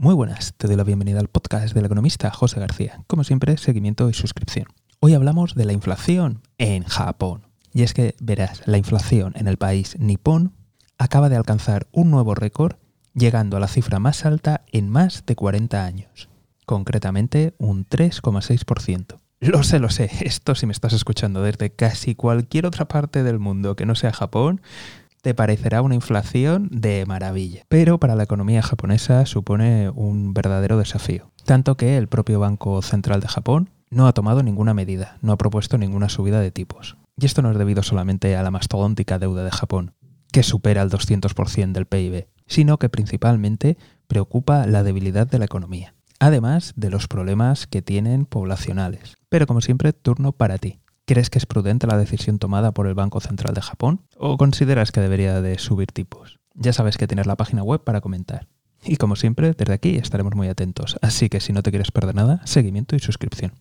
Muy buenas, te doy la bienvenida al podcast del economista José García. Como siempre, seguimiento y suscripción. Hoy hablamos de la inflación en Japón. Y es que, verás, la inflación en el país nipón acaba de alcanzar un nuevo récord, llegando a la cifra más alta en más de 40 años. Concretamente, un 3,6%. Lo sé, lo sé, esto si me estás escuchando desde casi cualquier otra parte del mundo que no sea Japón, te parecerá una inflación de maravilla. Pero para la economía japonesa supone un verdadero desafío. Tanto que el propio Banco Central de Japón no ha tomado ninguna medida, no ha propuesto ninguna subida de tipos. Y esto no es debido solamente a la mastodóntica deuda de Japón, que supera el 200% del PIB, sino que principalmente preocupa la debilidad de la economía, además de los problemas que tienen poblacionales. Pero como siempre, turno para ti. ¿Crees que es prudente la decisión tomada por el Banco Central de Japón? ¿O consideras que debería de subir tipos? Ya sabes que tienes la página web para comentar. Y como siempre, desde aquí estaremos muy atentos, así que si no te quieres perder nada, seguimiento y suscripción.